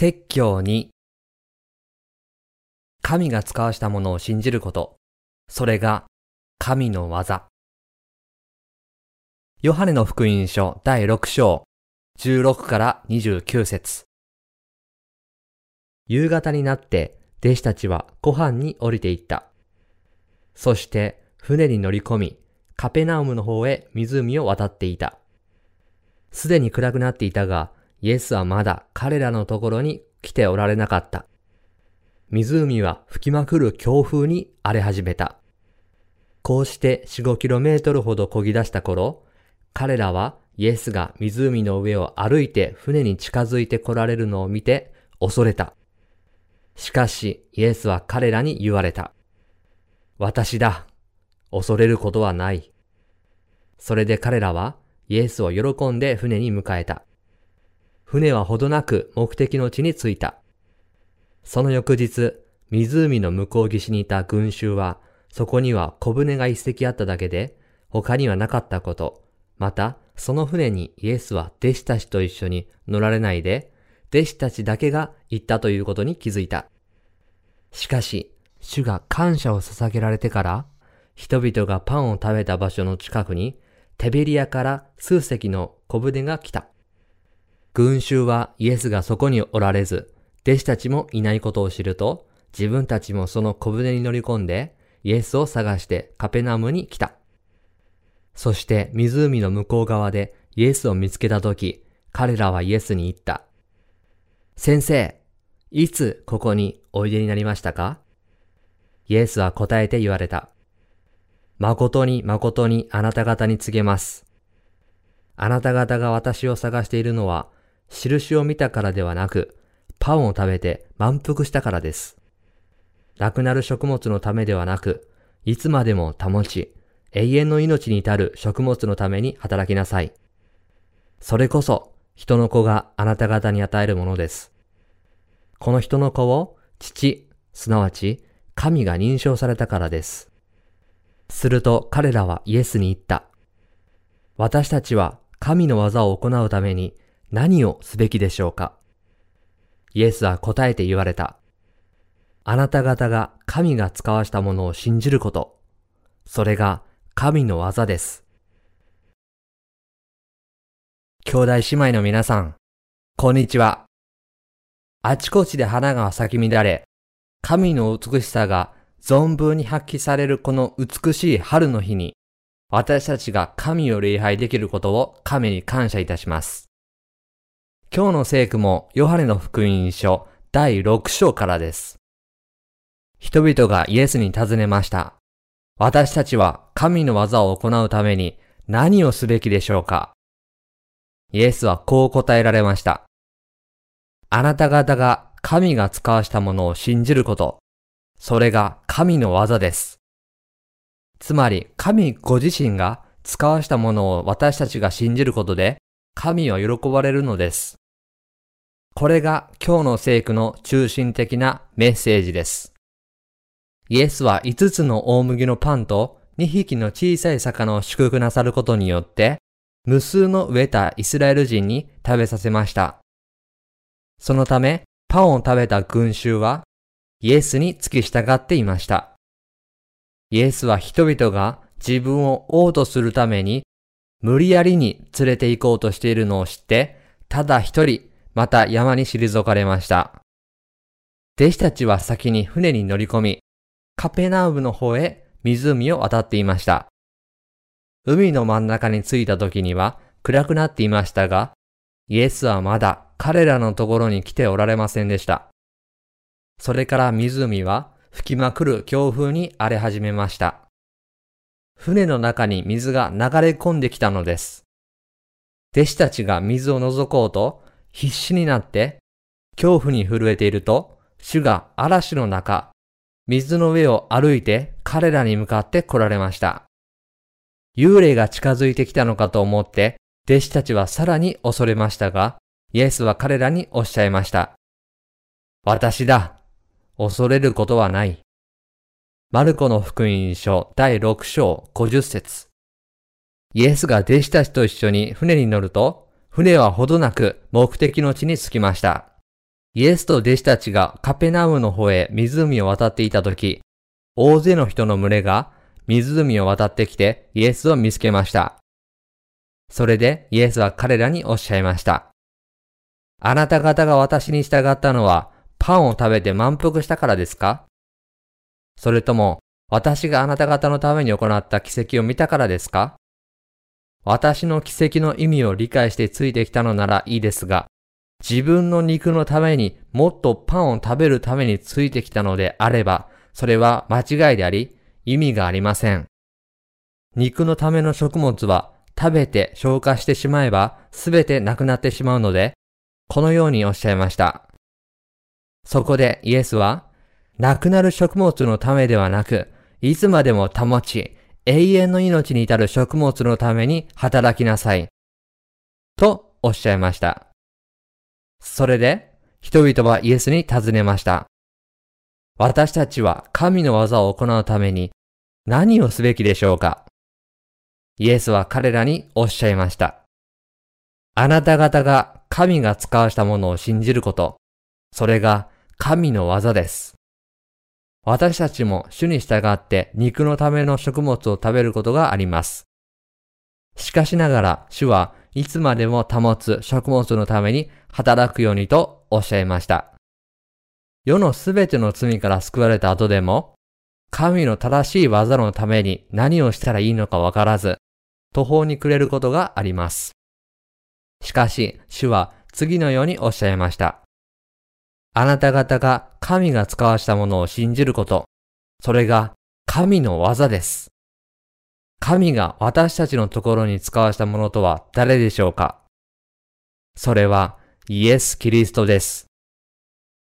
説教に、神が使わしたものを信じること、それが神の技。ヨハネの福音書第6章16から29節夕方になって弟子たちは湖畔に降りて行った。そして船に乗り込み、カペナウムの方へ湖を渡っていた。すでに暗くなっていたが、イエスはまだ彼らのところに来ておられなかった。湖は吹きまくる強風に荒れ始めた。こうして4、5キロメートルほど漕ぎ出した頃、彼らはイエスが湖の上を歩いて船に近づいて来られるのを見て恐れた。しかしイエスは彼らに言われた。私だ。恐れることはない。それで彼らはイエスを喜んで船に迎えた。船はほどなく目的の地に着いた。その翌日、湖の向こう岸にいた群衆は、そこには小舟が一隻あっただけで、他にはなかったこと、また、その船にイエスは弟子たちと一緒に乗られないで、弟子たちだけが行ったということに気づいた。しかし、主が感謝を捧げられてから、人々がパンを食べた場所の近くに、テベリアから数隻の小舟が来た。群衆はイエスがそこにおられず、弟子たちもいないことを知ると、自分たちもその小舟に乗り込んで、イエスを探してカペナムに来た。そして湖の向こう側でイエスを見つけたとき、彼らはイエスに言った。先生、いつここにおいでになりましたか？イエスは答えて言われた。誠に誠にあなた方に告げます。あなた方が私を探しているのは、印を見たからではなく、パンを食べて満腹したからです。亡くなる食物のためではなく、いつまでも保ち、永遠の命に至る食物のために働きなさい。それこそ、人の子があなた方に与えるものです。この人の子を、父、すなわち、神が認証されたからです。すると彼らはイエスに言った。私たちは神の技を行うために何をすべきでしょうか？イエスは答えて言われた。あなた方が神が使わしたものを信じること。それが神の技です。兄弟姉妹の皆さん、こんにちは。あちこちで花が咲き乱れ、神の美しさが存分に発揮されるこの美しい春の日に、私たちが神を礼拝できることを神に感謝いたします。今日の聖句もヨハネの福音書第6章からです。人々がイエスに尋ねました。私たちは神の技を行うために何をすべきでしょうか？イエスはこう答えられました。あなた方が神が使わしたものを信じること、それが神の技です。つまり神ご自身が使わしたものを私たちが信じることで神は喜ばれるのです。これが今日の聖句の中心的なメッセージです。イエスは5つの大麦のパンと2匹の小さい魚を祝福なさることによって、無数の飢えたイスラエル人に食べさせました。そのため、パンを食べた群衆は、イエスに付き従っていました。イエスは人々が自分を王とするために、無理やりに連れて行こうとしているのを知って、ただ一人また山に退かれました。弟子たちは先に船に乗り込み、カペナウムの方へ湖を渡っていました。海の真ん中に着いた時には暗くなっていましたが、イエスはまだ彼らのところに来ておられませんでした。それから湖は吹きまくる強風に荒れ始めました。船の中に水が流れ込んできたのです。弟子たちが水を覗こうと必死になって恐怖に震えていると、主が嵐の中、水の上を歩いて彼らに向かって来られました。幽霊が近づいてきたのかと思って、弟子たちはさらに恐れましたが、イエスは彼らにおっしゃいました。私だ。恐れることはない。マルコの福音書第6章50節イエスが弟子たちと一緒に船に乗ると、船はほどなく目的の地に着きました。イエスと弟子たちがカペナウムの方へ湖を渡っていた時、大勢の人の群れが湖を渡ってきてイエスを見つけました。それでイエスは彼らにおっしゃいました。あなた方が私に従ったのはパンを食べて満腹したからですか？それとも私があなた方のために行った奇跡を見たからですか？私の奇跡の意味を理解してついてきたのならいいですが、自分の肉のためにもっとパンを食べるためについてきたのであれば、それは間違いであり、意味がありません。肉のための食物は食べて消化してしまえばすべてなくなってしまうので、このようにおっしゃいました。そこでイエスは、なくなる食物のためではなく、いつまでも保ち、永遠の命に至る食物のために働きなさい。とおっしゃいました。それで、人々はイエスに尋ねました。私たちは神の技を行うために何をすべきでしょうか？イエスは彼らにおっしゃいました。あなた方が神が使わしたものを信じること、それが神の技です。私たちも主に従って肉のための食物を食べることがあります。しかしながら主はいつまでも保つ食物のために働くようにとおっしゃいました。世のすべての罪から救われた後でも、神の正しい技のために何をしたらいいのかわからず、途方に暮れることがあります。しかし、主は次のようにおっしゃいました。あなた方が神が使わしたものを信じること、それが神の技です。神が私たちのところに使わしたものとは誰でしょうか？それはイエス・キリストです。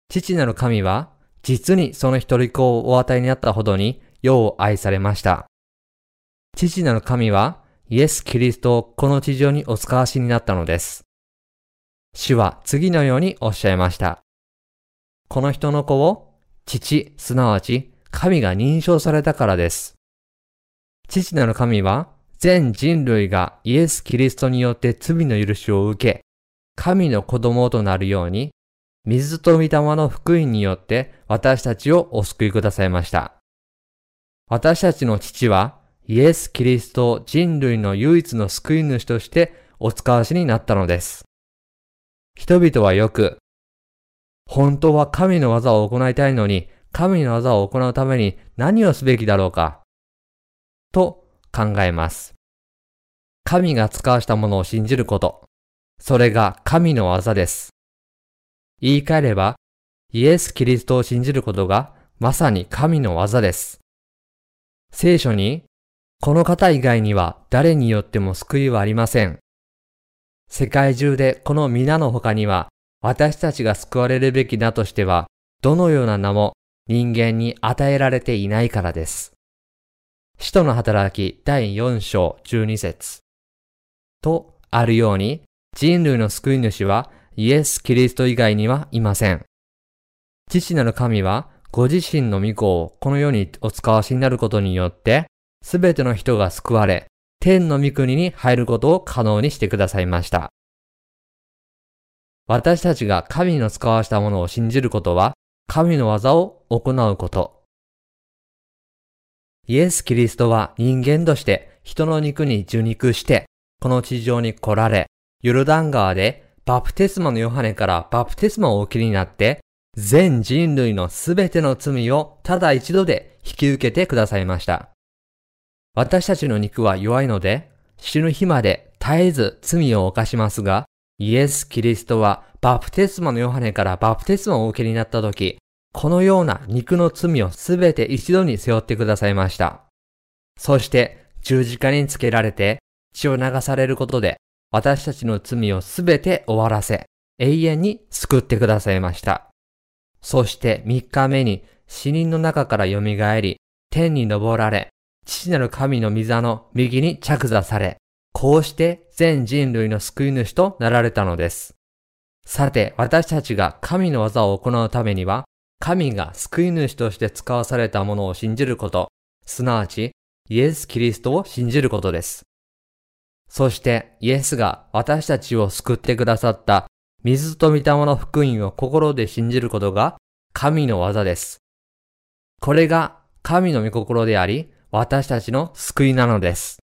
父なる神は実にその一人子をお与えになったほどに世を愛されました。父なる神はイエス・キリストをこの地上にお使わしになったのです。主は次のようにおっしゃいました。この人の子を父、すなわち神が認証されたからです。父なる神は全人類がイエス・キリストによって罪の許しを受け、神の子供となるように、水と御霊の福音によって私たちをお救いくださいました。私たちの父はイエス・キリストを人類の唯一の救い主としてお使わしになったのです。人々はよく、本当は神の技を行いたいのに、神の技を行うために何をすべきだろうか、と考えます。神が使わしたものを信じること、それが神の技です。言い換えれば、イエス・キリストを信じることがまさに神の技です。聖書にこの方以外には誰によっても救いはありません。世界中でこの皆の他には私たちが救われるべき名としてはどのような名も人間に与えられていないからです。使徒の働き第4章12節とあるように人類の救い主はイエス・キリスト以外にはいません。父なる神はご自身の御子をこの世にお使わしになることによってすべての人が救われ、天の御国に入ることを可能にしてくださいました。私たちが神の使わしたものを信じることは、神の技を行うこと。イエス・キリストは人間として人の肉に受肉して、この地上に来られ、ヨルダン川でバプテスマのヨハネからバプテスマをお切りになって、全人類のすべての罪をただ一度で引き受けてくださいました。私たちの肉は弱いので、死ぬ日まで絶えず罪を犯しますが、イエス・キリストはバプテスマのヨハネからバプテスマをお受けになった時、このような肉の罪をすべて一度に背負ってくださいました。そして十字架につけられて血を流されることで私たちの罪をすべて終わらせ永遠に救ってくださいました。そして三日目に死人の中から蘇り天に昇られ父なる神の御座の右に着座され、こうして全人類の救い主となられたのです。さて、私たちが神の技を行うためには、神が救い主として使わされたものを信じること、すなわち、イエス・キリストを信じることです。そして、イエスが私たちを救ってくださった水と御霊の福音を心で信じることが神の技です。これが神の御心であり、私たちの救いなのです。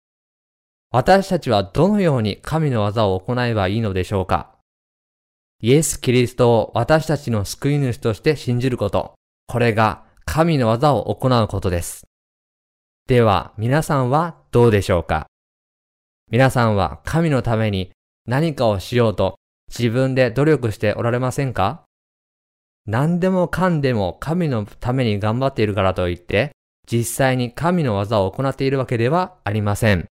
私たちはどのように神の技を行えばいいのでしょうか？イエス・キリストを私たちの救い主として信じること。これが神の技を行うことです。では、皆さんはどうでしょうか？皆さんは神のために何かをしようと自分で努力しておられませんか？何でもかんでも神のために頑張っているからといって、実際に神の技を行っているわけではありません。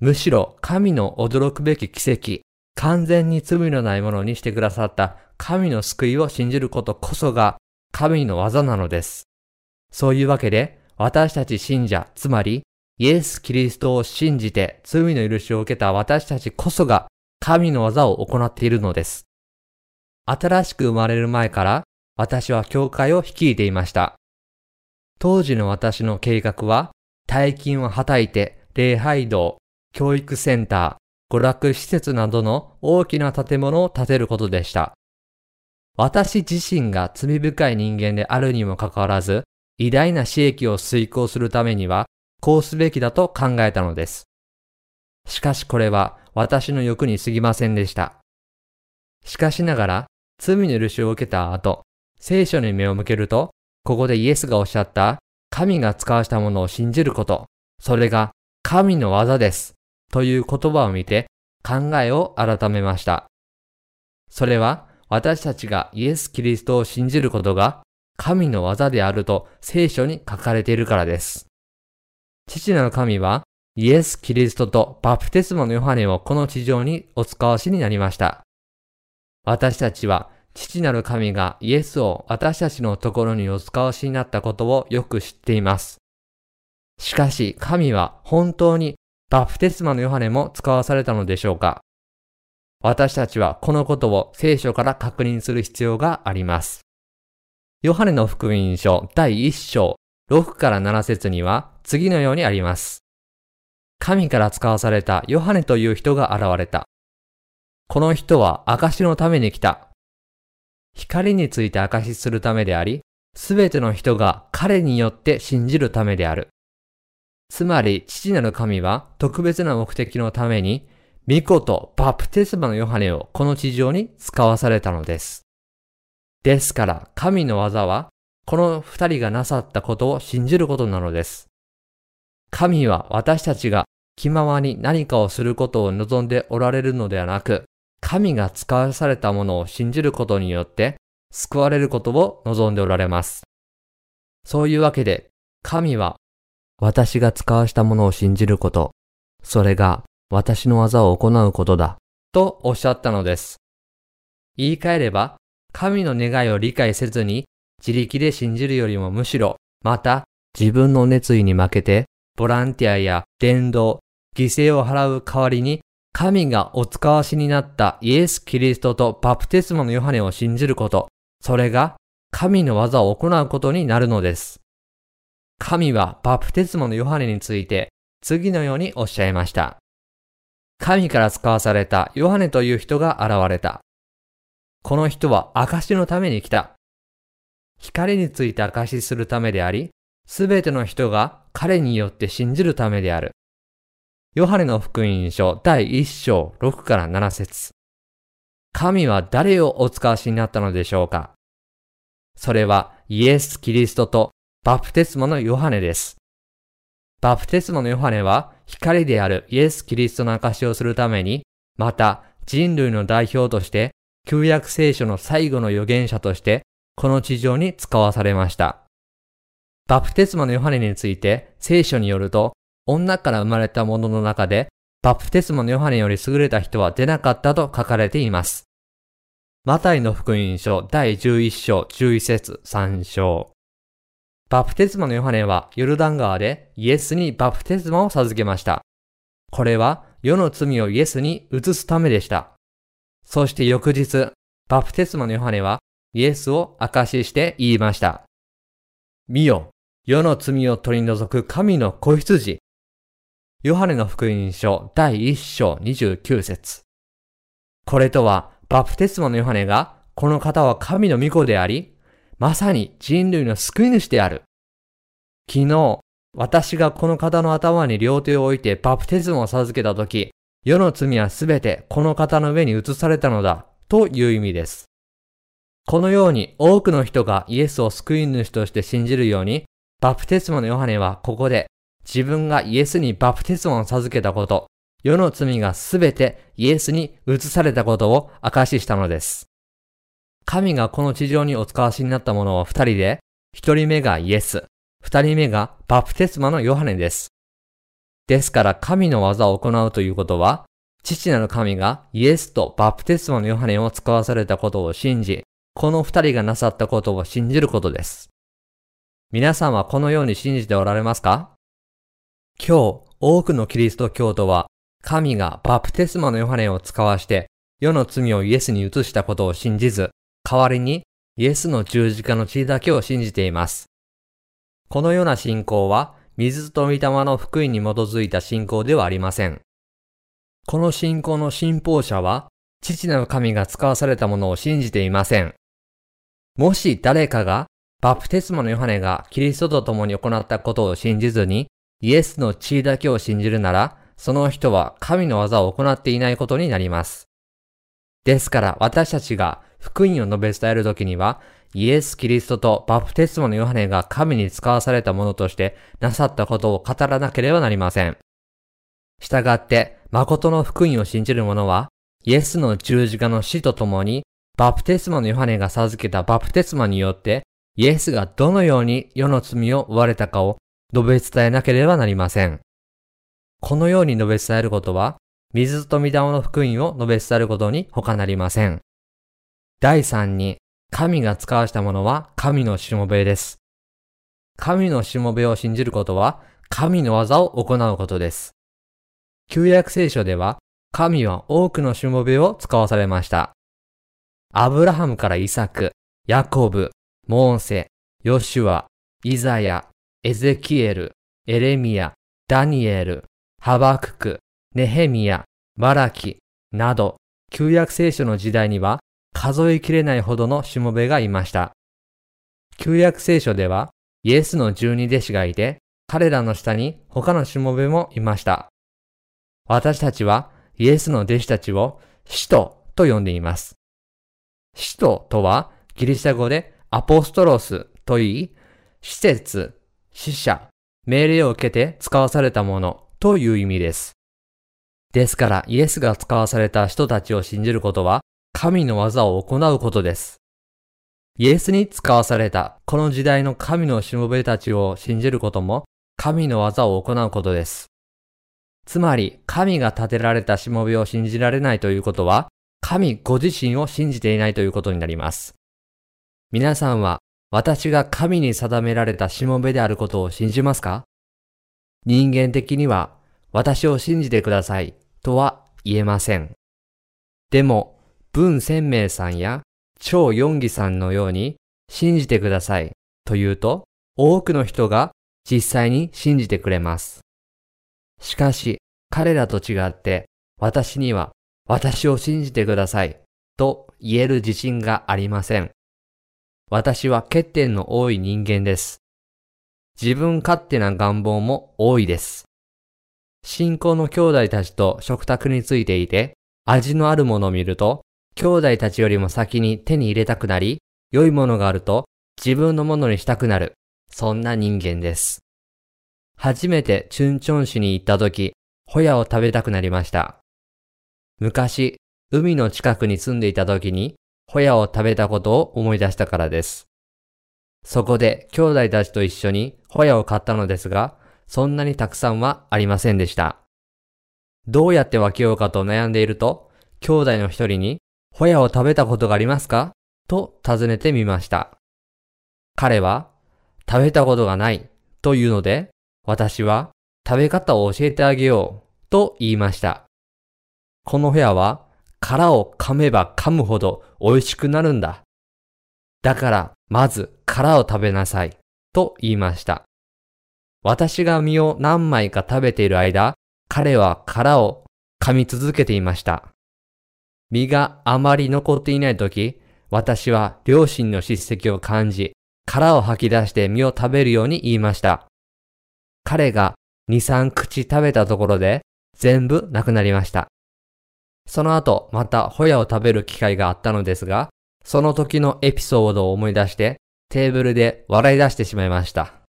むしろ神の驚くべき奇跡、完全に罪のないものにしてくださった神の救いを信じることこそが神の技なのです。そういうわけで、私たち信者、つまりイエス・キリストを信じて罪の許しを受けた私たちこそが神の技を行っているのです。新しく生まれる前から私は教会を率いていました。当時の私の計画は大金をはたいて礼拝堂、教育センター、娯楽施設などの大きな建物を建てることでした。私自身が罪深い人間であるにもかかわらず、偉大な私益を遂行するためには、こうすべきだと考えたのです。しかしこれは私の欲に過ぎませんでした。しかしながら、罪の許しを受けた後、聖書に目を向けると、ここでイエスがおっしゃった、神が使わしたものを信じること、それが神の技です。という言葉を見て、考えを改めました。それは、私たちがイエス・キリストを信じることが神の技であると聖書に書かれているからです。父なる神はイエス・キリストとバプテスマのヨハネをこの地上にお使わしになりました。私たちは父なる神がイエスを私たちのところにお使わしになったことをよく知っています。しかし神は本当にバプテスマのヨハネも使わされたのでしょうか？私たちはこのことを聖書から確認する必要があります。ヨハネの福音書第1章6から7節には次のようにあります。神から使わされたヨハネという人が現れた。この人は証のために来た。光について証しするためであり、すべての人が彼によって信じるためである。つまり、父なる神は特別な目的のために、御子とバプテスマのヨハネをこの地上に使わされたのです。ですから、神の技は、この二人がなさったことを信じることなのです。神は私たちが気ままに何かをすることを望んでおられるのではなく、神が使わされたものを信じることによって救われることを望んでおられます。そういうわけで、神は私が使わしたものを信じること、それが私の技を行うことだ、とおっしゃったのです。言い換えれば、神の願いを理解せずに自力で信じるよりもむしろ、また自分の熱意に負けて、ボランティアや伝道、犠牲を払う代わりに、神がお使わしになったイエス・キリストとバプテスマのヨハネを信じること、それが神の技を行うことになるのです。神はバプテスマのヨハネについて次のようにおっしゃいました。神から使わされたヨハネという人が現れた。この人は証のために来た。光について証しするためであり、すべての人が彼によって信じるためである。ヨハネの福音書第1章6から7節神は誰をお使わしになったのでしょうかそれはイエス・キリストとバプテスマのヨハネです。バプテスマのヨハネは光であるイエス・キリストの証をするために、また人類の代表として旧約聖書の最後の預言者として、この地上に使わされました。バプテスマのヨハネについて聖書によると、女から生まれた者の中で、バプテスマのヨハネより優れた人は出なかったと書かれています。マタイの福音書第11章11節3章。バプテスマのヨハネはヨルダン川でイエスにバプテスマを授けました。これは世の罪をイエスに移すためでした。そして翌日、バプテスマのヨハネはイエスを証しして言いました。見よ、世の罪を取り除く神の子羊。ヨハネの福音書第1章29節これとは、バプテスマのヨハネが、この方は神の御子であり、まさに人類の救い主である。昨日、私がこの方の頭に両手を置いてバプテスマを授けたとき、世の罪はすべてこの方の上に移されたのだ、という意味です。このように多くの人がイエスを救い主として信じるように、バプテスマのヨハネはここで自分がイエスにバプテスマを授けたこと、世の罪がすべてイエスに移されたことを証ししたのです。神がこの地上にお使わしになったものは二人で、一人目がイエス、二人目がバプテスマのヨハネです。ですから神の技を行うということは、父なる神がイエスとバプテスマのヨハネを使わされたことを信じ、この二人がなさったことを信じることです。皆さんはこのように信じておられますか？今日、多くのキリスト教徒は、神がバプテスマのヨハネを使わして、世の罪をイエスに移したことを信じず、代わりにイエスの十字架の血だけを信じています。このような信仰は、水と御霊の福音に基づいた信仰ではありません。この信仰の信奉者は、父なる神が使わされたものを信じていません。もし誰かが、バプテスマのヨハネがキリストと共に行ったことを信じずに、イエスの血だけを信じるなら、その人は神の技を行っていないことになります。ですから私たちが福音を述べ伝えるときには、イエス・キリストとバプテスマのヨハネが神に使わされたものとしてなさったことを語らなければなりません。したがって、誠の福音を信じる者は、イエスの十字架の死とともに、バプテスマのヨハネが授けたバプテスマによって、イエスがどのように世の罪を負われたかを述べ伝えなければなりません。このように述べ伝えることは、水と御霊の福音を述べ伝えることに他なりません。第三に、神が使わしたものは神のしもべです。神のしもべを信じることは、神の技を行うことです。旧約聖書では、神は多くのしもべを使わされました。アブラハムからイサク、ヤコブ、モーセ、ヨシュア、イザヤ、エゼキエル、エレミア、ダニエル、ハバクク、ネヘミヤ、マラキなど、旧約聖書の時代には数えきれないほどのしもべがいました。旧約聖書では、イエスの十二弟子がいて、彼らの下に他のしもべもいました。私たちはイエスの弟子たちを使徒と呼んでいます。使徒とはギリシャ語でアポストロスと言い、施設、死者、命令を受けて使わされたものという意味です。ですからイエスが使わされた人たちを信じることは神の技を行うことです。イエスに使わされたこの時代の神のしもべたちを信じることも神の技を行うことです。つまり神が立てられたしもべを信じられないということは神ご自身を信じていないということになります。皆さんは私が神に定められたしもべであることを信じますか？人間的には私を信じてくださいとは言えません。でも文鮮明さんや超四義さんのように信じてくださいと言うと多くの人が実際に信じてくれます。しかし彼らと違って私には私を信じてくださいと言える自信がありません。私は欠点の多い人間です。自分勝手な願望も多いです。信仰の兄弟たちと食卓についていて味のあるものを見ると兄弟たちよりも先に手に入れたくなり、良いものがあると自分のものにしたくなる。そんな人間です。初めてチュンチョン市に行った時、ホヤを食べたくなりました。昔、海の近くに住んでいた時に、ホヤを食べたことを思い出したからです。そこで兄弟たちと一緒にホヤを買ったのですが、そんなにたくさんはありませんでした。どうやって分けようかと悩んでいると、兄弟の一人に、ホヤを食べたことがありますか？と尋ねてみました。彼は、食べたことがないというので、私は食べ方を教えてあげようと言いました。このホヤは殻を噛めば噛むほど美味しくなるんだ。だからまず殻を食べなさいと言いました。私が身を何枚か食べている間、彼は殻を噛み続けていました。身があまり残っていないとき、私は両親の叱責を感じ、殻を吐き出して身を食べるように言いました。彼が2、3口食べたところで全部なくなりました。その後、またホヤを食べる機会があったのですが、その時のエピソードを思い出してテーブルで笑い出してしまいました。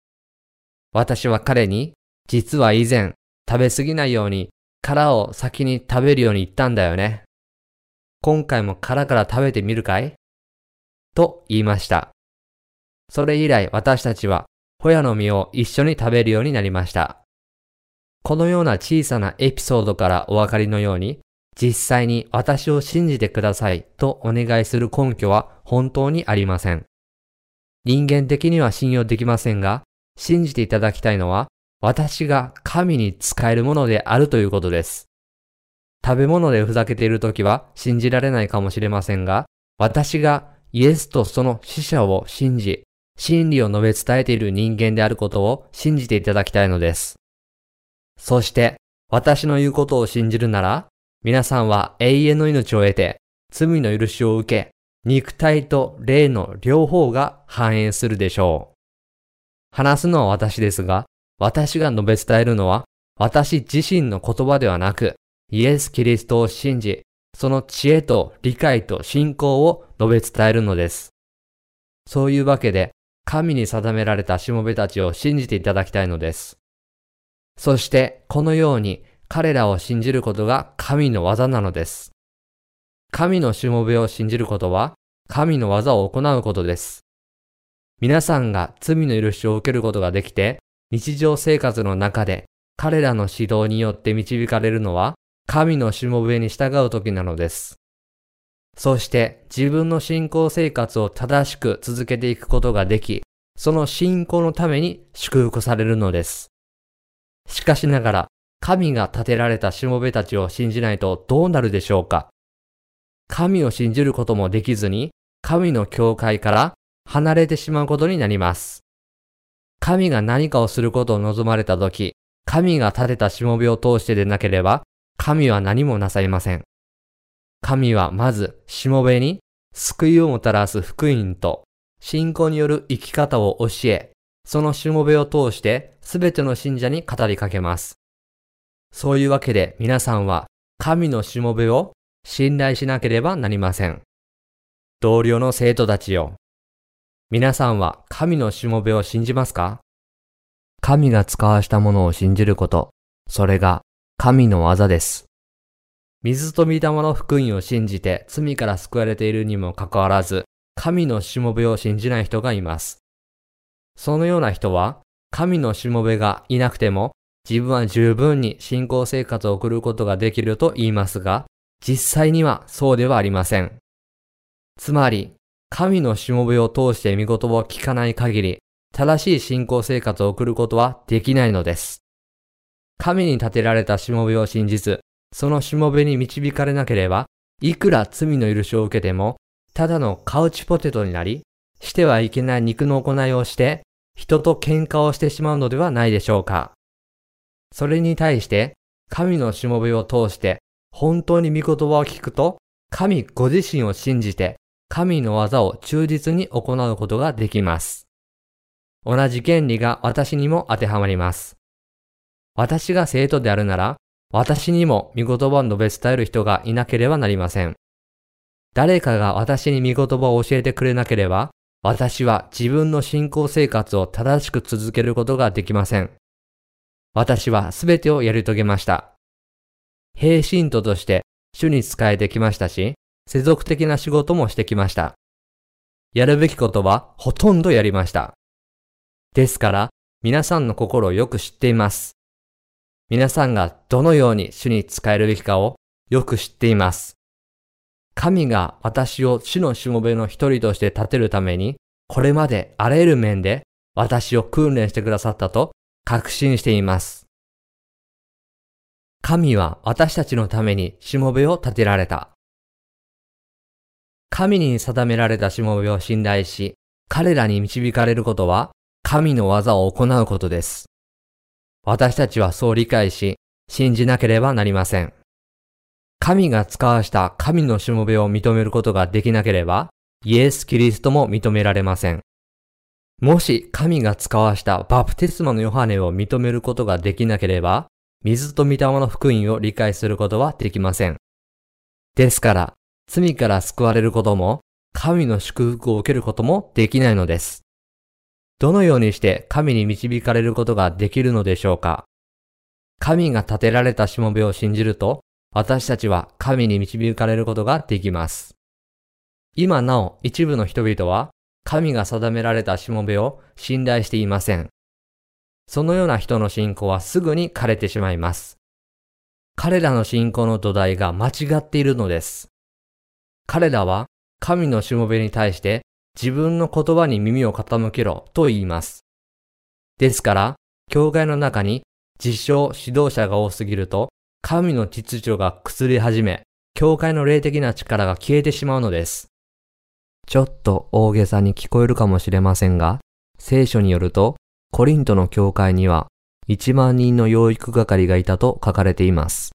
私は彼に、実は以前食べ過ぎないように殻を先に食べるように言ったんだよね。今回も殻から食べてみるかい？と言いました。それ以来私たちはホヤの実を一緒に食べるようになりました。このような小さなエピソードからお分かりのように、実際に私を信じてくださいとお願いする根拠は本当にありません。人間的には信用できませんが、信じていただきたいのは、私が神に使えるものであるということです。食べ物でふざけているときは信じられないかもしれませんが、私がイエスとその死者を信じ、真理を述べ伝えている人間であることを信じていただきたいのです。そして、私の言うことを信じるなら、皆さんは永遠の命を得て、罪の許しを受け、肉体と霊の両方が繁栄するでしょう。話すのは私ですが、私が述べ伝えるのは、私自身の言葉ではなく、イエス・キリストを信じ、その知恵と理解と信仰を述べ伝えるのです。そういうわけで、神に定められたしもべたちを信じていただきたいのです。そして、このように彼らを信じることが神の技なのです。神のしもべを信じることは、神の技を行うことです。皆さんが罪の許しを受けることができて、日常生活の中で彼らの指導によって導かれるのは、神のしもべに従う時なのです。そして自分の信仰生活を正しく続けていくことができ、その信仰のために祝福されるのです。しかしながら、神が立てられたしもべたちを信じないとどうなるでしょうか神を信じることもできずに、神の教会から離れてしまうことになります。神が何かをすることを望まれたとき、神が立てたしもべを通してでなければ、神は何もなさいません。神はまず、しもべに救いをもたらす福音と信仰による生き方を教え、そのしもべを通してすべての信者に語りかけます。そういうわけで皆さんは神のしもべを信頼しなければなりません。同僚の生徒たちよ。皆さんは神のしもべを信じますか？神が使わしたものを信じること、それが神の技です。水と御霊の福音を信じて罪から救われているにもかかわらず、神のしもべを信じない人がいます。そのような人は、神のしもべがいなくても自分は十分に信仰生活を送ることができると言いますが、実際にはそうではありません。つまり、神のしもべを通して見事を聞かない限り、正しい信仰生活を送ることはできないのです。神に立てられたしもべを信じず、そのしもべに導かれなければ、いくら罪の許しを受けても、ただのカウチポテトになり、してはいけない肉の行いをして、人と喧嘩をしてしまうのではないでしょうか。それに対して、神のしもべを通して、本当に御言葉を聞くと、神ご自身を信じて、神の技を忠実に行うことができます。同じ原理が私にも当てはまります。私が生徒であるなら、私にも御言葉を述べ伝える人がいなければなりません。誰かが私に御言葉を教えてくれなければ、私は自分の信仰生活を正しく続けることができません。私はすべてをやり遂げました。平信徒として主に仕えてきましたし、世俗的な仕事もしてきました。やるべきことはほとんどやりました。ですから、皆さんの心をよく知っています。皆さんがどのように主に仕えるべきかをよく知っています。神が私を主のしもべの一人として立てるために、これまであらゆる面で私を訓練してくださったと確信しています。神は私たちのためにしもべを立てられた。神に定められたしもべを信頼し、彼らに導かれることは、神の技を行うことです。私たちはそう理解し、信じなければなりません。神が使わした神のしもべを認めることができなければ、イエス・キリストも認められません。もし神が使わしたバプテスマのヨハネを認めることができなければ、水と御霊の福音を理解することはできません。ですから、罪から救われることも、神の祝福を受けることもできないのです。どのようにして神に導かれることができるのでしょうか神が立てられたしもべを信じると、私たちは神に導かれることができます。今なお一部の人々は神が定められたしもべを信頼していません。そのような人の信仰はすぐに枯れてしまいます。彼らの信仰の土台が間違っているのです。彼らは神のしもべに対して自分の言葉に耳を傾けろと言います。ですから、教会の中に自称指導者が多すぎると、神の秩序が崩れ始め、教会の霊的な力が消えてしまうのです。ちょっと大げさに聞こえるかもしれませんが、聖書によると、コリントの教会には1万人の養育係がいたと書かれています。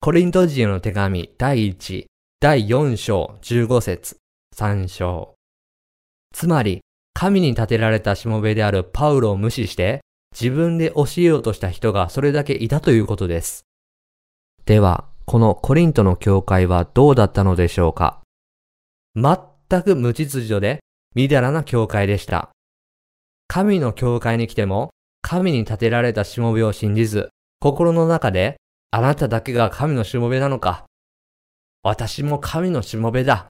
コリント人への手紙第1、第4章15節3章。つまり、神に立てられたしもべであるパウロを無視して、自分で教えようとした人がそれだけいたということです。では、このコリントの教会はどうだったのでしょうか？全く無秩序で、みだらな教会でした。神の教会に来ても、神に立てられたしもべを信じず、心の中で、あなただけが神のしもべなのか？私も神のしもべだ。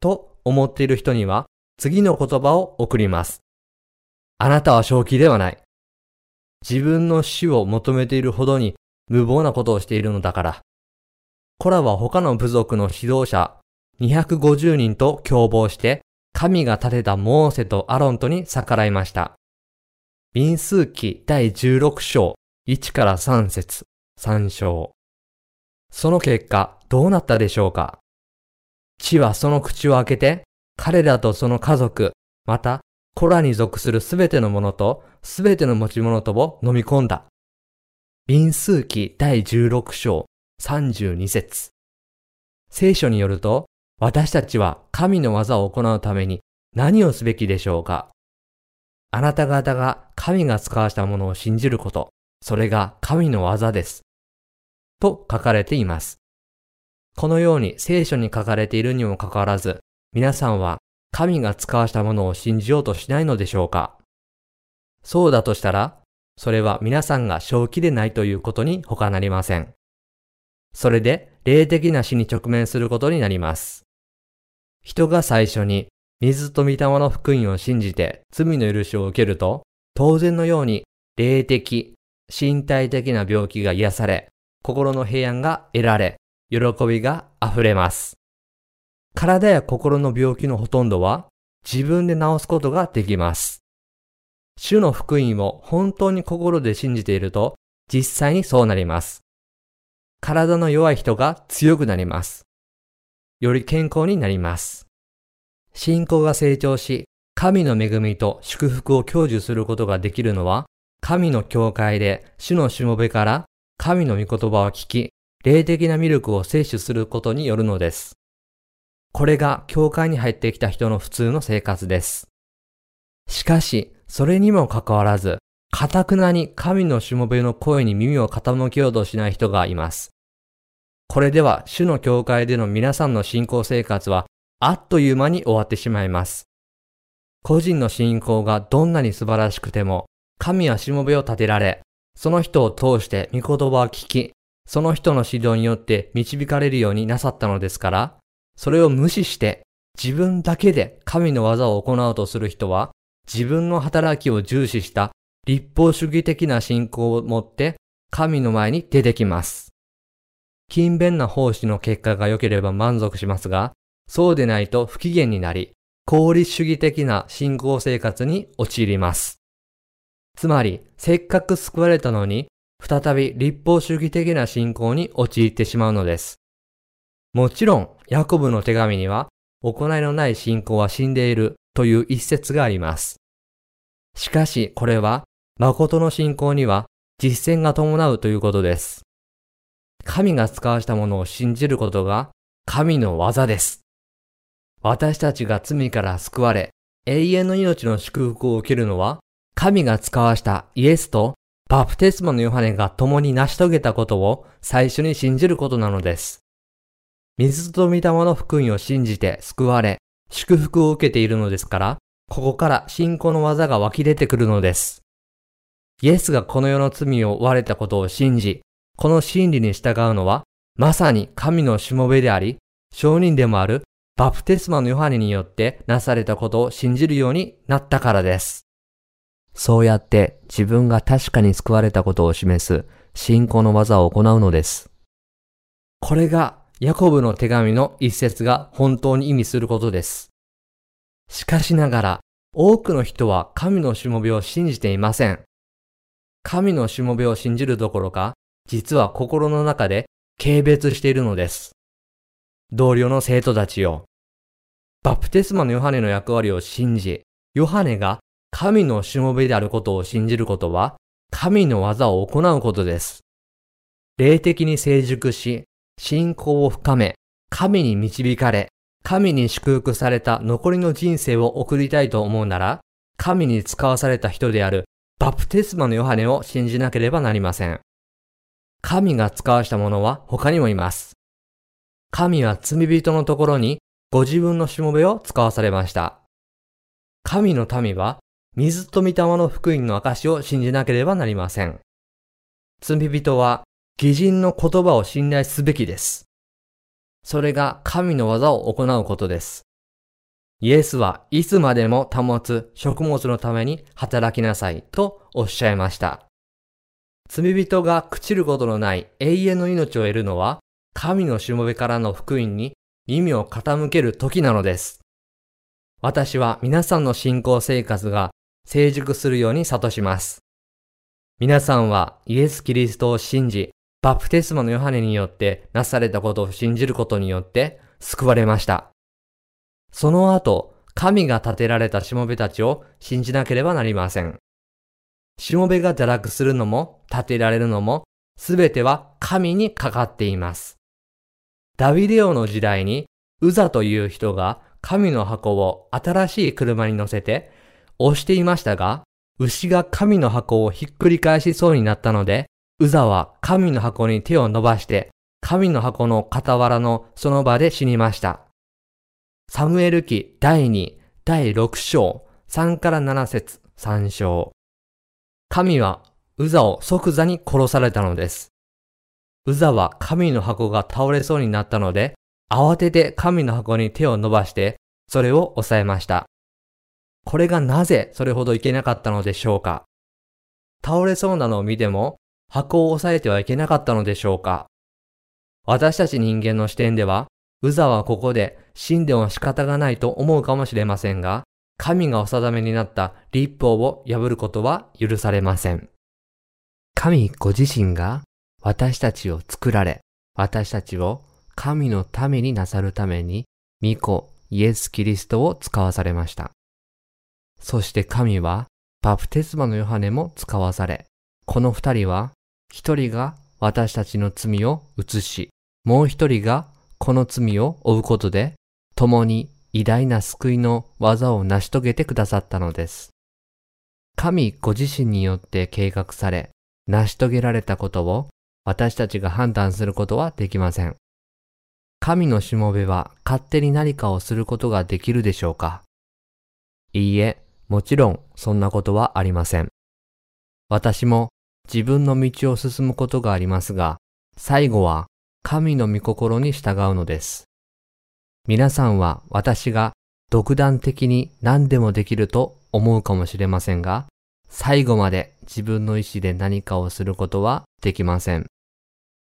と思っている人には、次の言葉を送ります。あなたは正気ではない。自分の死を求めているほどに無謀なことをしているのだから。コラは他の部族の指導者250人と共謀して神が立てたモーセとアロントに逆らいました。民数記第16章1から3節3章。その結果どうなったでしょうか？地はその口を開けて彼らとその家族、またコラに属するすべてのものとすべての持ち物とを飲み込んだ。民数記第16章32節聖書によると、私たちは神の技を行うために何をすべきでしょうか？あなた方が神が使わしたものを信じること、それが神の技です。と書かれています。このように聖書に書かれているにもかかわらず、皆さんは神が使わしたものを信じようとしないのでしょうか？そうだとしたら、それは皆さんが正気でないということに他なりません。それで霊的な死に直面することになります。人が最初に水と御霊の福音を信じて罪の許しを受けると、当然のように霊的、身体的な病気が癒され、心の平安が得られ、喜びが溢れます。体や心の病気のほとんどは自分で治すことができます。主の福音を本当に心で信じていると実際にそうなります。体の弱い人が強くなります。より健康になります。信仰が成長し、神の恵みと祝福を享受することができるのは、神の教会で主のしもべから神の御言葉を聞き、霊的なミルクを摂取することによるのです。これが教会に入ってきた人の普通の生活です。しかし、それにもかかわらず、かたくなに神のしもべの声に耳を傾けようとしない人がいます。これでは主の教会での皆さんの信仰生活はあっという間に終わってしまいます。個人の信仰がどんなに素晴らしくても、神はしもべを立てられ、その人を通して御言葉を聞き、その人の指導によって導かれるようになさったのですから、それを無視して自分だけで神の技を行おうとする人は、自分の働きを重視した立法主義的な信仰を持って神の前に出てきます。勤勉な奉仕の結果が良ければ満足しますが、そうでないと不機嫌になり、効率主義的な信仰生活に陥ります。つまり、せっかく救われたのに、再び立法主義的な信仰に陥ってしまうのです。もちろん、ヤコブの手紙には、行いのない信仰は死んでいるという一節があります。しかし、これは、誠の信仰には実践が伴うということです。神が使わしたものを信じることが神の技です。私たちが罪から救われ、永遠の命の祝福を受けるのは、神が使わしたイエスとバプテスマのヨハネが共に成し遂げたことを最初に信じることなのです。水と御霊の福音を信じて救われ、祝福を受けているのですから、ここから信仰の技が湧き出てくるのです。イエスがこの世の罪を追われたことを信じ、この真理に従うのは、まさに神のしもべであり、証人でもあるバプテスマのヨハネによってなされたことを信じるようになったからです。そうやって自分が確かに救われたことを示す信仰の技を行うのです。これがヤコブの手紙の一節が本当に意味することです。しかしながら多くの人は神のしもべを信じていません。神のしもべを信じるどころか、実は心の中で軽蔑しているのです。同僚の生徒たちよ。バプテスマのヨハネの役割を信じ、ヨハネが神のしもべであることを信じることは、神の技を行うことです。霊的に成熟し、信仰を深め、神に導かれ、神に祝福された残りの人生を送りたいと思うなら、神に使わされた人であるバプテスマのヨハネを信じなければなりません。神が使わしたものは他にもいます。神は罪人のところにご自分のしもべを使わされました。神の民は、水と御霊の福音の証を信じなければなりません。罪人は、偽人の言葉を信頼すべきです。それが神の技を行うことです。イエスはいつまでも保つ食物のために働きなさいとおっしゃいました。罪人が朽ちることのない永遠の命を得るのは神のしもべからの福音に耳を傾ける時なのです。私は皆さんの信仰生活が成熟するように諭します。皆さんはイエス・キリストを信じ、バプテスマのヨハネによってなされたことを信じることによって救われました。その後、神が立てられたしもべたちを信じなければなりません。しもべが堕落するのも立てられるのもすべては神にかかっています。ダビデオの時代に、ウザという人が神の箱を新しい車に乗せて押していましたが、牛が神の箱をひっくり返しそうになったので、ウザは神の箱に手を伸ばして、神の箱の傍らのその場で死にました。サムエル記第2、第6章、3から7節3章。神はウザを即座に殺されたのです。ウザは神の箱が倒れそうになったので、慌てて神の箱に手を伸ばして、それを押さえました。これがなぜそれほどいけなかったのでしょうか？倒れそうなのを見ても、箱を押さえてはいけなかったのでしょうか？私たち人間の視点では、ウザはここで死んでも仕方がないと思うかもしれませんが、神がお定めになった立法を破ることは許されません。神ご自身が私たちを作られ、私たちを神のためになさるために、御子イエス・キリストを使わされました。そして神は、バプテスマのヨハネも使わされ、この二人は、一人が私たちの罪を移し、もう一人がこの罪を負うことで、共に偉大な救いの技を成し遂げてくださったのです。神ご自身によって計画され、成し遂げられたことを私たちが判断することはできません。神のしもべは勝手に何かをすることができるでしょうかいいえ、もちろんそんなことはありません。私も自分の道を進むことがありますが、最後は神の御心に従うのです。皆さんは私が独断的に何でもできると思うかもしれませんが、最後まで自分の意志で何かをすることはできません。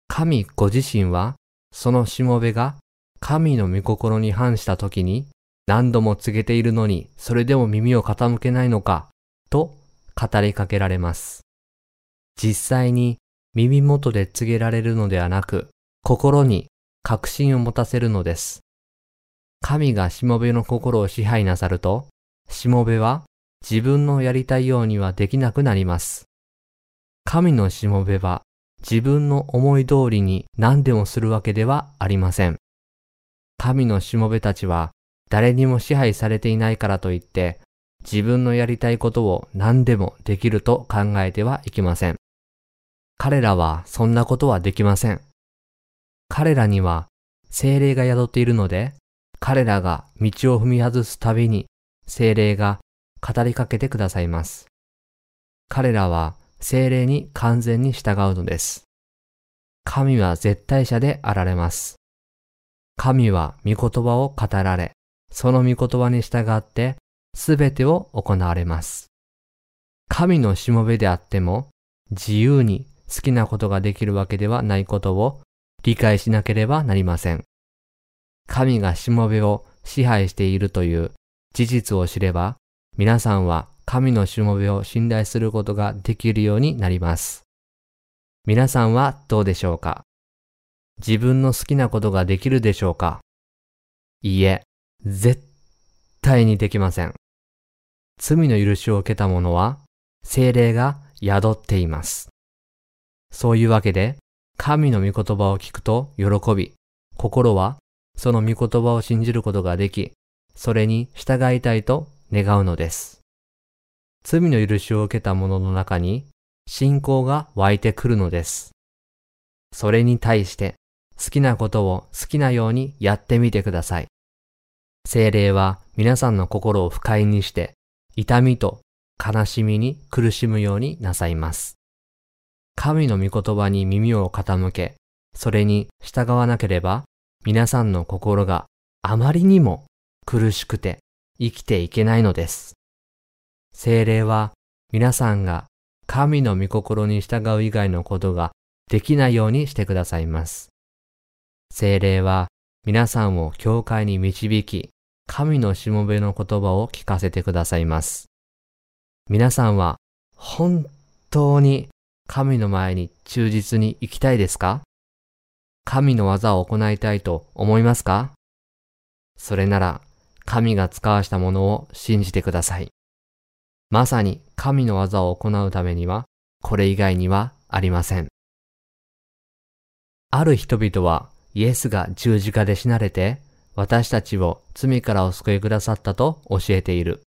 神ご自身は、そのしもべが神の御心に反した時に何度も告げているのにそれでも耳を傾けないのかと語りかけられます。実際に耳元で告げられるのではなく心に確信を持たせるのです。神がしもべの心を支配なさると、しもべは自分のやりたいようにはできなくなります。神のしもべは自分の思い通りに何でもするわけではありません。神のしもべたちは誰にも支配されていないからといって自分のやりたいことを何でもできると考えてはいけません。彼らはそんなことはできません。彼らには精霊が宿っているので、彼らが道を踏み外すたびに精霊が語りかけてくださいます。彼らは精霊に完全に従うのです。神は絶対者であられます。神は御言葉を語られ、その御言葉に従ってすべてを行われます。神のしもべであっても自由に好きなことができるわけではないことを理解しなければなりません。神がしもべを支配しているという事実を知れば、皆さんは神のしもべを信頼することができるようになります。皆さんはどうでしょうか？自分の好きなことができるでしょうか？いいえ、絶対にできません。罪の許しを受けた者は、精霊が宿っています。そういうわけで、神の御言葉を聞くと喜び、心はその御言葉を信じることができ、それに従いたいと願うのです。罪の許しを受けた者の中に信仰が湧いてくるのです。それに対して好きなことを好きなようにやってみてください。精霊は皆さんの心を不快にして痛みと悲しみに苦しむようになさいます。神の御言葉に耳を傾け、それに従わなければ皆さんの心があまりにも苦しくて生きていけないのです。精霊は皆さんが神の御心に従う以外のことができないようにしてくださいます。精霊は皆さんを教会に導き、神のしもべの言葉を聞かせてくださいます。皆さんは本当に神の前に忠実に生きたいですか？神の技を行いたいと思いますか？それなら神が使わしたものを信じてください。まさに神の技を行うためにはこれ以外にはありません。ある人々はイエスが十字架で死なれて私たちを罪からお救いくださったと教えている。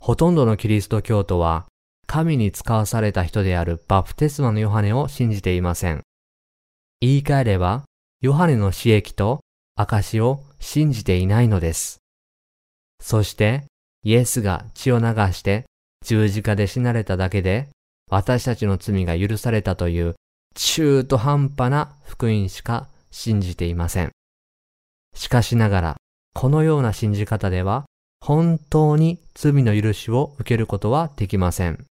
ほとんどのキリスト教徒は神に使わされた人であるバプテスマのヨハネを信じていません。言い換えれば、ヨハネの死益と証を信じていないのです。そして、イエスが血を流して十字架で死なれただけで、私たちの罪が許されたという中途半端な福音しか信じていません。しかしながら、このような信じ方では、本当に罪の許しを受けることはできません。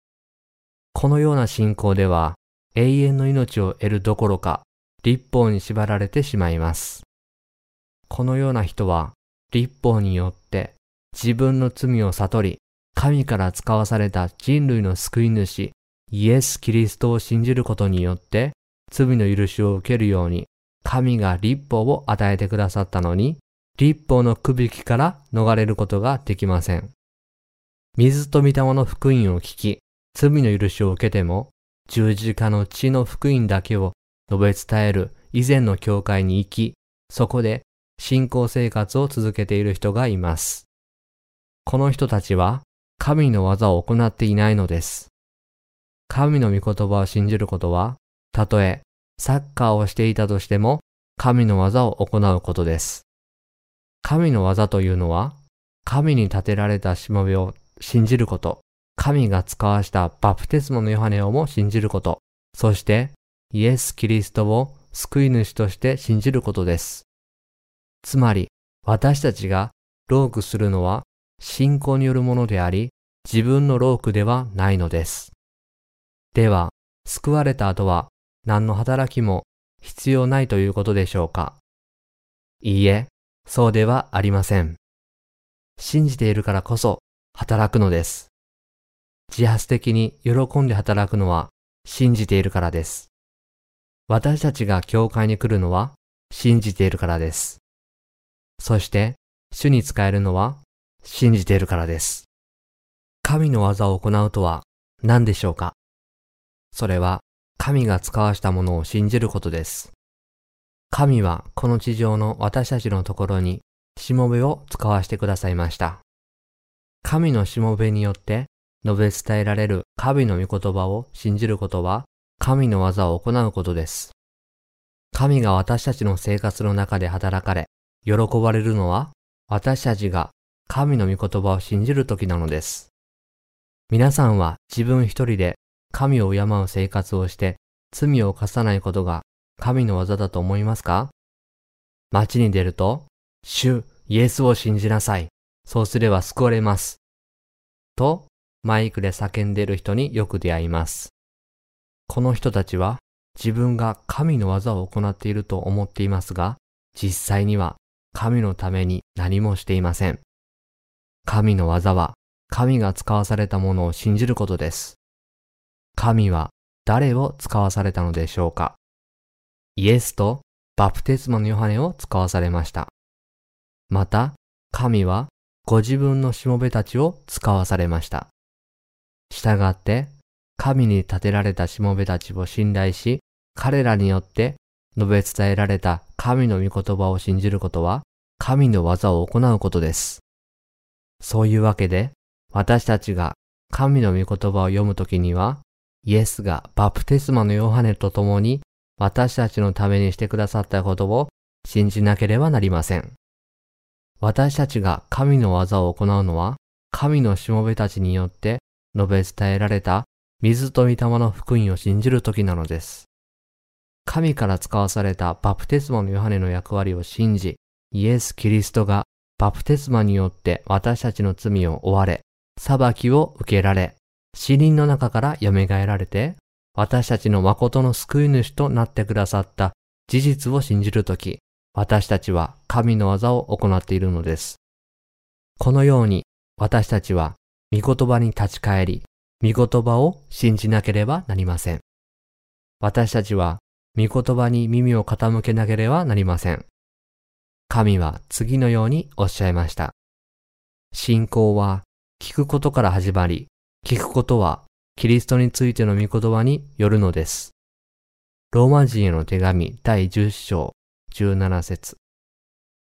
このような信仰では、永遠の命を得るどころか、立法に縛られてしまいます。このような人は、立法によって自分の罪を悟り、神から使わされた人類の救い主、イエス・キリストを信じることによって、罪の許しを受けるように、神が立法を与えてくださったのに、立法のくびきから逃れることができません。水と御霊の福音を聞き、罪の許しを受けても、十字架の血の福音だけを述べ伝える以前の教会に行き、そこで信仰生活を続けている人がいます。この人たちは神の技を行っていないのです。神の御言葉を信じることは、たとえサッカーをしていたとしても、神の技を行うことです。神の技というのは、神に立てられたしもべを信じること、神が使わしたバプテスマのヨハネをも信じること、そしてイエス・キリストを救い主として信じることです。つまり、私たちがロークするのは信仰によるものであり、自分のロークではないのです。では、救われた後は何の働きも必要ないということでしょうかいいえ、そうではありません。信じているからこそ働くのです。自発的に喜んで働くのは信じているからです。私たちが教会に来るのは信じているからです。そして、主に使えるのは信じているからです。神の技を行うとは何でしょうかそれは神が使わしたものを信じることです。神はこの地上の私たちのところにしもべを使わしてくださいました。神のしもべによって述べ伝えられる神の御言葉を信じることは神の技を行うことです。神が私たちの生活の中で働かれ、喜ばれるのは私たちが神の御言葉を信じるときなのです。皆さんは自分一人で神を敬う生活をして罪を犯さないことが神の技だと思いますか？街に出ると、主イエスを信じなさい。そうすれば救われます。と、マイクで叫んでいる人によく出会います。この人たちは自分が神の技を行っていると思っていますが、実際には神のために何もしていません。神の技は神が使わされたものを信じることです。神は誰を使わされたのでしょうか？イエスとバプテスマのヨハネを使わされました。また、神はご自分のしもべたちを使わされました。したがって、神に立てられたしもべたちを信頼し、彼らによって述べ伝えられた神の御言葉を信じることは、神の技を行うことです。そういうわけで、私たちが神の御言葉を読むときには、イエスがバプテスマのヨハネと共に私たちのためにしてくださったことを信じなければなりません。私たちが神の技を行うのは、神のしもべたちによって述べ伝えられた水と御霊の福音を信じるときなのです。神から使わされたバプテスマのヨハネの役割を信じ、イエス・キリストがバプテスマによって私たちの罪を追われ、裁きを受けられ、死人の中から蘇られて、私たちの誠の救い主となってくださった事実を信じるとき、私たちは神の技を行っているのです。このように私たちは御言葉に立ち返り、御言葉を信じなければなりません。私たちは御言葉に耳を傾けなければなりません。神は次のようにおっしゃいました。信仰は聞くことから始まり、聞くことはキリストについての御言葉によるのです。ローマ人への手紙第10章17節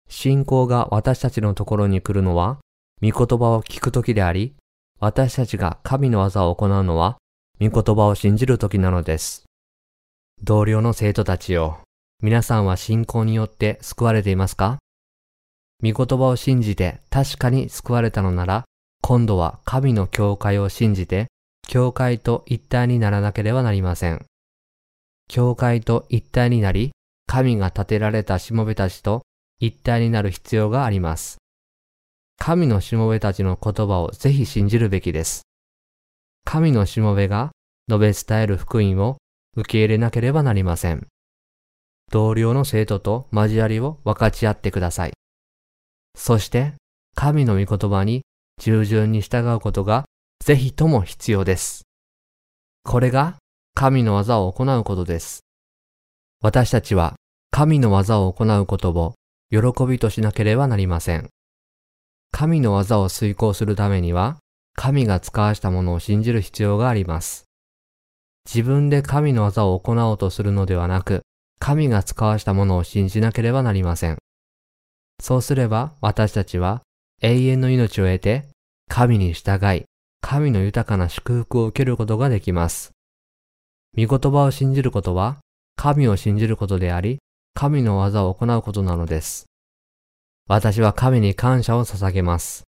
信仰が私たちのところに来るのは、御言葉を聞くときであり、私たちが神の技を行うのは、御言葉を信じるときなのです。同僚の生徒たちよ、皆さんは信仰によって救われていますか？御言葉を信じて確かに救われたのなら、今度は神の教会を信じて、教会と一体にならなければなりません。教会と一体になり、神が立てられたしもべたちと一体になる必要があります。神のしもべたちの言葉をぜひ信じるべきです。神のしもべが述べ伝える福音を受け入れなければなりません。同僚の生徒と交わりを分かち合ってください。そして、神の御言葉に従順に従うことがぜひとも必要です。これが神の技を行うことです。私たちは神の技を行うことを喜びとしなければなりません。神の技を遂行するためには、神が使わしたものを信じる必要があります。自分で神の技を行おうとするのではなく、神が使わしたものを信じなければなりません。そうすれば私たちは永遠の命を得て、神に従い、神の豊かな祝福を受けることができます。御言葉を信じることは、神を信じることであり、神の技を行うことなのです。私は神に感謝を捧げます。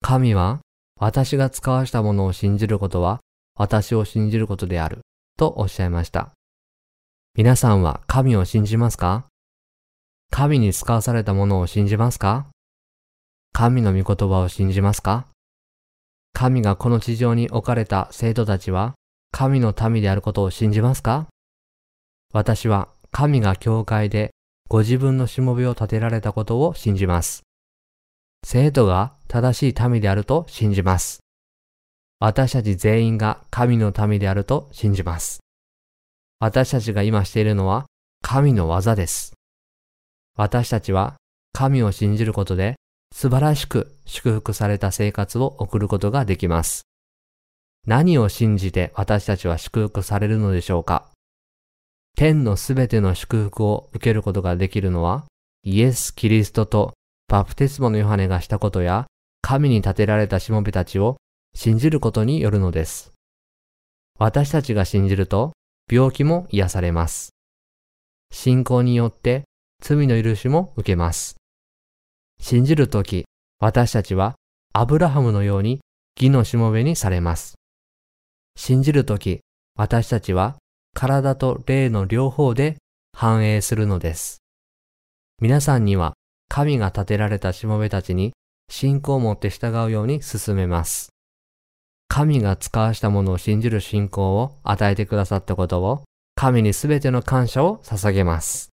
神は、私が使わしたものを信じることは、私を信じることである、とおっしゃいました。皆さんは神を信じますか？神に使わされたものを信じますか？神の御言葉を信じますか？神がこの地上に置かれた生徒たちは神の民であることを信じますか？私は神が教会でご自分のしもべを立てられたことを信じます。生徒が正しい民であると信じます。私たち全員が神の民であると信じます。私たちが今しているのは神の技です。私たちは神を信じることで素晴らしく祝福された生活を送ることができます。何を信じて私たちは祝福されるのでしょうか？天のすべての祝福を受けることができるのは、イエス・キリストとバプテスモのヨハネがしたことや、神に立てられたしもべたちを信じることによるのです。私たちが信じると、病気も癒されます。信仰によって罪の許しも受けます。信じるとき、私たちはアブラハムのように義のしもべにされます。信じるとき、私たちは体と霊の両方で繁栄するのです。皆さんには神が立てられたしもべたちに信仰を持って従うように進めます。神が使わしたものを信じる信仰を与えてくださったことを神にすべての感謝を捧げます。